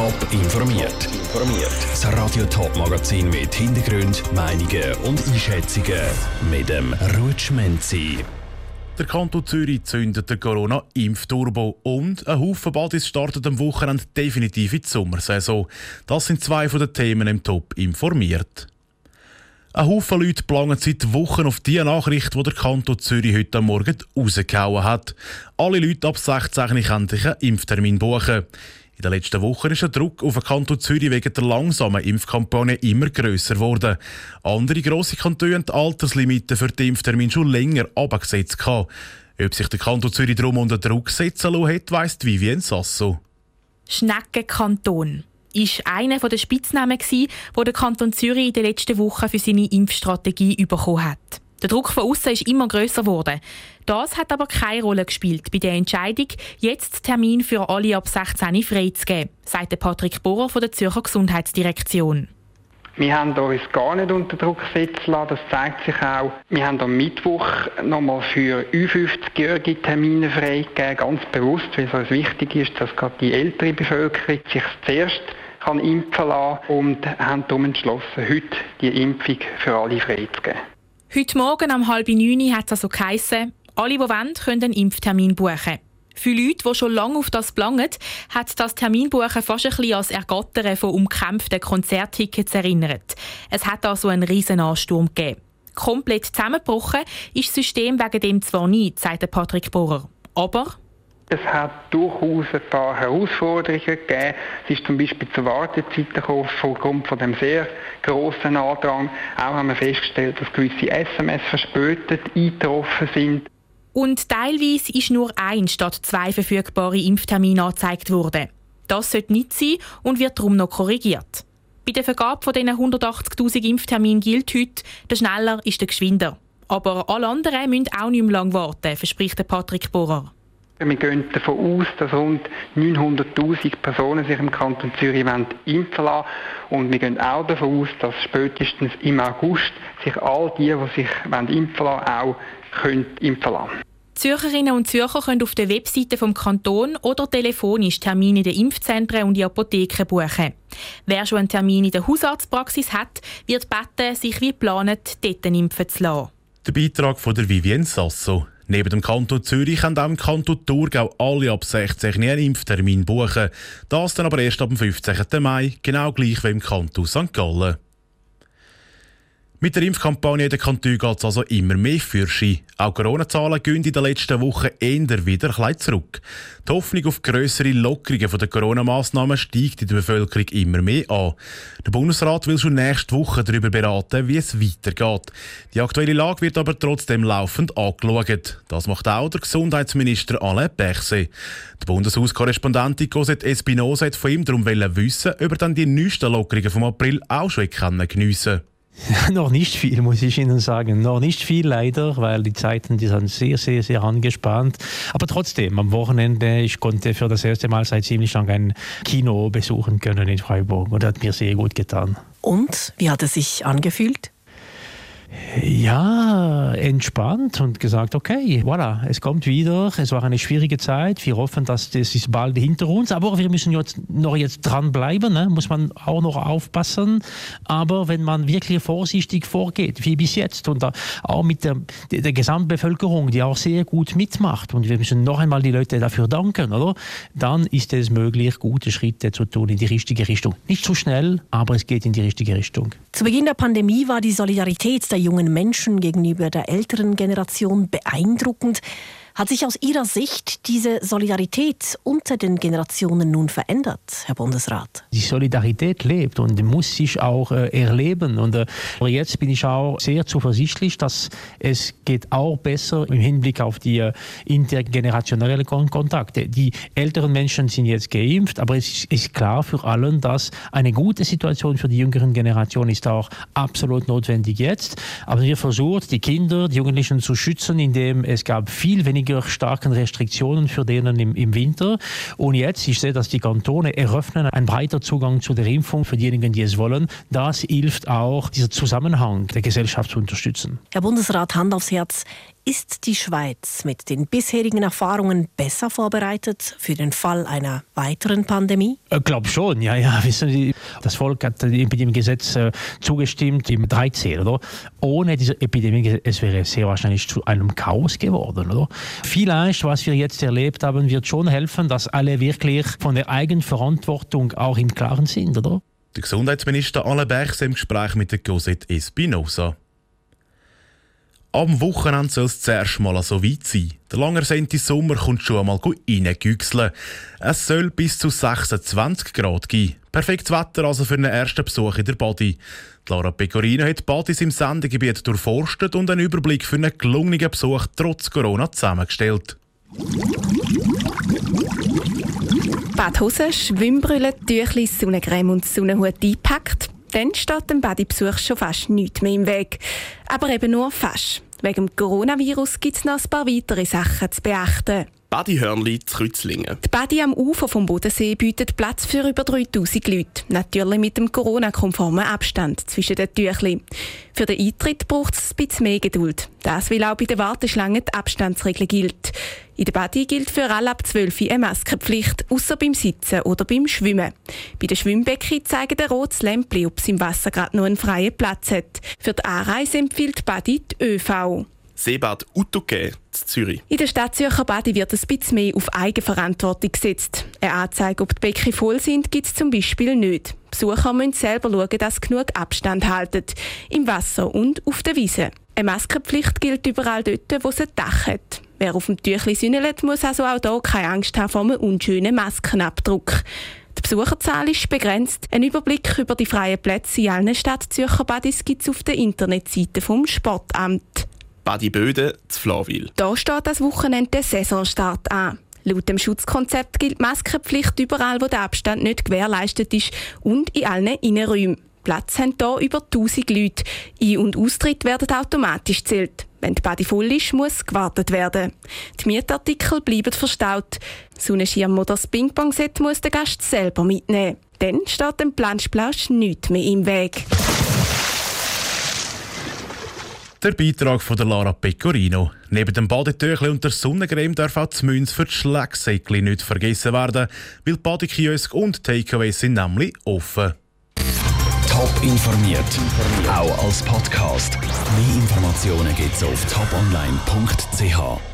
Top informiert. Informiert. Das Radio Top Magazin mit Hintergrund, Meinungen und Einschätzungen mit dem Rutschmenzi. Der Kanton Zürich zündet den Corona-Impfturbo und ein Haufen Badis startet am Wochenende definitiv in die Sommersaison. Das sind zwei von den Themen im Top informiert. Ein Haufen Leute planen seit Wochen auf die Nachricht, die der Kanton Zürich heute Morgen rausgehauen hat. Alle Leute ab 16 können einen Impftermin buchen. In den letzten Wochen ist der Druck auf den Kanton Zürich wegen der langsamen Impfkampagne immer grösser geworden. Andere grosse Kantone haben die Alterslimite für den Impftermin schon länger abgesetzt. Ob sich der Kanton Zürich darum unter Druck setzen lassen hat, weiss Vivien Sasso. Schneckenkanton ist einer der Spitznamen, den der Kanton Zürich in den letzten Wochen für seine Impfstrategie bekommen hat. Der Druck von außen ist immer größer geworden. Das hat aber keine Rolle gespielt bei der Entscheidung, jetzt Termin für alle ab 16 freizugeben, sagt Patrick Bohrer von der Zürcher Gesundheitsdirektion. Wir haben uns gar nicht unter Druck setzen lassen. Das zeigt sich auch. Wir haben am Mittwoch nochmal für Ü50-jährige Termine freigegeben, ganz bewusst, weil es uns wichtig ist, dass gerade die ältere Bevölkerung sich zuerst kann impfen lassen und haben darum entschlossen, heute die Impfung für alle freizugeben. Heute Morgen um halb neun hat es also geheissen, alle, die wollen, können einen Impftermin buchen. Für Leute, die schon lange auf das planen, hat das Terminbuchen fast ein bisschen als Ergattern von umkämpften Konzerttickets erinnert. Es hat also einen riesen Ansturm gegeben. Komplett zusammengebrochen ist das System wegen dem zwar nicht, sagt Patrick Bohrer. Aber es hat durchaus ein paar Herausforderungen gegeben. Es ist zum Beispiel zu Wartezeiten gekommen, aufgrund von dem sehr grossen Andrang. Auch haben wir festgestellt, dass gewisse SMS verspätet eingetroffen sind. Und teilweise ist nur ein statt zwei verfügbare Impftermine angezeigt worden. Das sollte nicht sein und wird darum noch korrigiert. Bei der Vergabe von diesen 180.000 Impfterminen gilt heute, der schneller ist der geschwinder. Aber alle anderen müssen auch nicht mehr lange warten, verspricht Patrick Bohrer. Wir gehen davon aus, dass rund 900.000 Personen sich im Kanton Zürich impfen lassen Und wir gehen auch davon aus, dass spätestens im August sich all die, die sich impfen lassen, auch können impfen lassen. Zürcherinnen und Zürcher können auf der Webseite vom Kanton oder telefonisch Termine in den Impfzentren und in Apotheken buchen. Wer schon einen Termin in der Hausarztpraxis hat, wird beten, sich wie geplant dort impfen zu lassen. Der Beitrag von der Vivienne Sasso. Neben dem Kanton Zürich können auch im Kanton Thurgau alle ab 16 einen Impftermin buchen. Das dann aber erst ab dem 15. Mai, genau gleich wie im Kanton St. Gallen. Mit der Impfkampagne in den Kantonen geht es also immer mehr für Ski. Auch Corona-Zahlen gehen in den letzten Wochen eher wieder ein zurück. Die Hoffnung auf grössere Lockerungen der Corona-Massnahmen steigt in der Bevölkerung immer mehr an. Der Bundesrat will schon nächste Woche darüber beraten, wie es weitergeht. Die aktuelle Lage wird aber trotzdem laufend angeschaut. Das macht auch der Gesundheitsminister Alain Berset. Die Bundeshauskorrespondentin Cosette Espinosa hat von ihm darum wissen, ob er dann die neuesten Lockerungen vom April auch schon geniessen kann. noch nicht viel, muss ich Ihnen sagen. Noch nicht viel leider, weil die Zeiten die sind sehr, sehr, sehr angespannt. Aber trotzdem, am Wochenende, ich konnte für das erste Mal seit ziemlich lang ein Kino besuchen können in Freiburg und das hat mir sehr gut getan. Und wie hat es sich angefühlt? Ja, entspannt und gesagt, okay, voilà, es kommt wieder. Es war eine schwierige Zeit. Wir hoffen, dass das ist bald hinter uns. Aber wir müssen jetzt noch jetzt dranbleiben. Ne? Muss man auch noch aufpassen. Aber wenn man wirklich vorsichtig vorgeht, wie bis jetzt und auch mit der, der Gesamtbevölkerung, die auch sehr gut mitmacht, und wir müssen noch einmal die Leute dafür danken, oder? Dann ist es möglich, gute Schritte zu tun in die richtige Richtung. Nicht zu schnell, aber es geht in die richtige Richtung. Zu Beginn der Pandemie war die Solidarität der jungen Menschen gegenüber der älteren Generation beeindruckend. Hat sich aus Ihrer Sicht diese Solidarität unter den Generationen nun verändert, Herr Bundesrat? Die Solidarität lebt und muss sich auch äh, erleben. Und äh, jetzt bin ich auch sehr zuversichtlich, dass es geht auch besser im Hinblick auf die äh, intergenerationellen Kontakte. Die älteren Menschen sind jetzt geimpft, aber es ist klar für allen, dass eine gute Situation für die jüngeren Generationen ist auch absolut notwendig jetzt. Aber wir versuchen, die Kinder, die Jugendlichen zu schützen, indem es gab viel weniger weniger starken Restriktionen für denen im, im Winter. Und jetzt, ich sehe, dass die Kantone eröffnen einen breiter Zugang zu der Impfung für diejenigen, die es wollen. Das hilft auch, dieser Zusammenhang der Gesellschaft zu unterstützen. Herr Bundesrat, Hand aufs Herz. Ist die Schweiz mit den bisherigen Erfahrungen besser vorbereitet für den Fall einer weiteren Pandemie? Ich äh, glaube schon, ja, ja. Wissen Sie, das Volk hat dem Epidemiegesetz äh, zugestimmt im 13, oder? Ohne diese Epidemie, es wäre sehr wahrscheinlich zu einem Chaos geworden, oder? Vielleicht, was wir jetzt erlebt haben, wird schon helfen, dass alle wirklich von der Eigenverantwortung auch im Klaren sind, oder? Der Gesundheitsminister Alain Berchs im Gespräch mit der Cosette Espinosa. Am Wochenende soll es zuerst mal so weit sein. Der lange ersehnte Sommer kommt schon einmal reingüchseln. Es soll bis zu 26 Grad geben. Perfektes Wetter also für einen ersten Besuch in der Body. Lara Pecorino hat Badis im Sendegebiet durchforstet und einen Überblick für einen gelungenen Besuch trotz Corona zusammengestellt. Badhose, Schwimmbrille, Tüchli, Sonnencreme und Sonnenhut eingepackt dann steht dem Bodybesuch schon fast nichts mehr im Weg. Aber eben nur fast. Wegen dem Coronavirus gibt es noch ein paar weitere Sachen zu beachten. Badihörnli zu Rützlingen. Die Badi am Ufer vom Bodensee bietet Platz für über 3000 Leute. Natürlich mit dem Corona-konformen Abstand zwischen den Tüchli. Für den Eintritt braucht es ein bisschen mehr Geduld. Das, weil auch bei der Warteschlange die Abstandsregel gilt. In der Badi gilt für alle ab 12 eine Maskenpflicht, außer beim Sitzen oder beim Schwimmen. Bei den Schwimmbecken zeigt ein rotes Lämpchen, ob es im Wasser gerade noch einen freien Platz hat. Für die Anreise empfiehlt Badi die ÖV. Seebad Utuke zu Zürich. In der Stadt Zürcher Badi wird ein bisschen mehr auf Eigenverantwortung gesetzt. Eine Anzeige, ob die Becken voll sind, gibt es zum Beispiel nicht. Besucher müssen selber schauen, dass sie genug Abstand halten. Im Wasser und auf der Wiese. Eine Maskenpflicht gilt überall dort, wo es ein Dach hat. Wer auf dem Tüchli sünnelt, muss also auch hier keine Angst haben vor einem unschönen Maskenabdruck. Die Besucherzahl ist begrenzt. Ein Überblick über die freien Plätze in allen Stadt-Zürcher Badis gibt es auf der Internetseite vom Sportamt. Badi Böde zu Flawil. Da steht das Wochenende der Saisonstart an. Laut dem Schutzkonzept gilt Maskenpflicht überall, wo der Abstand nicht gewährleistet ist und in allen Innenräumen. Platz haben hier über 1000 Leute. Ein- und Austritt werden automatisch zählt. Wenn die Badi voll ist, muss gewartet werden. Die Mietartikel bleiben verstaut. Sonnenschirm oder das Ping-Pong-Set muss der Gast selber mitnehmen. Dann steht dem Planschplausch nichts mehr im Weg. Der Beitrag von der Lara Pecorino. Neben dem Badetüchli und der Sonnencreme darf auch die Münze für die Schlägsäckchen nicht vergessen werden, weil die Badekiosk und Takeaways sind nämlich offen. Top informiert, auch als Podcast. Mehr Informationen gibt's auf toponline.ch.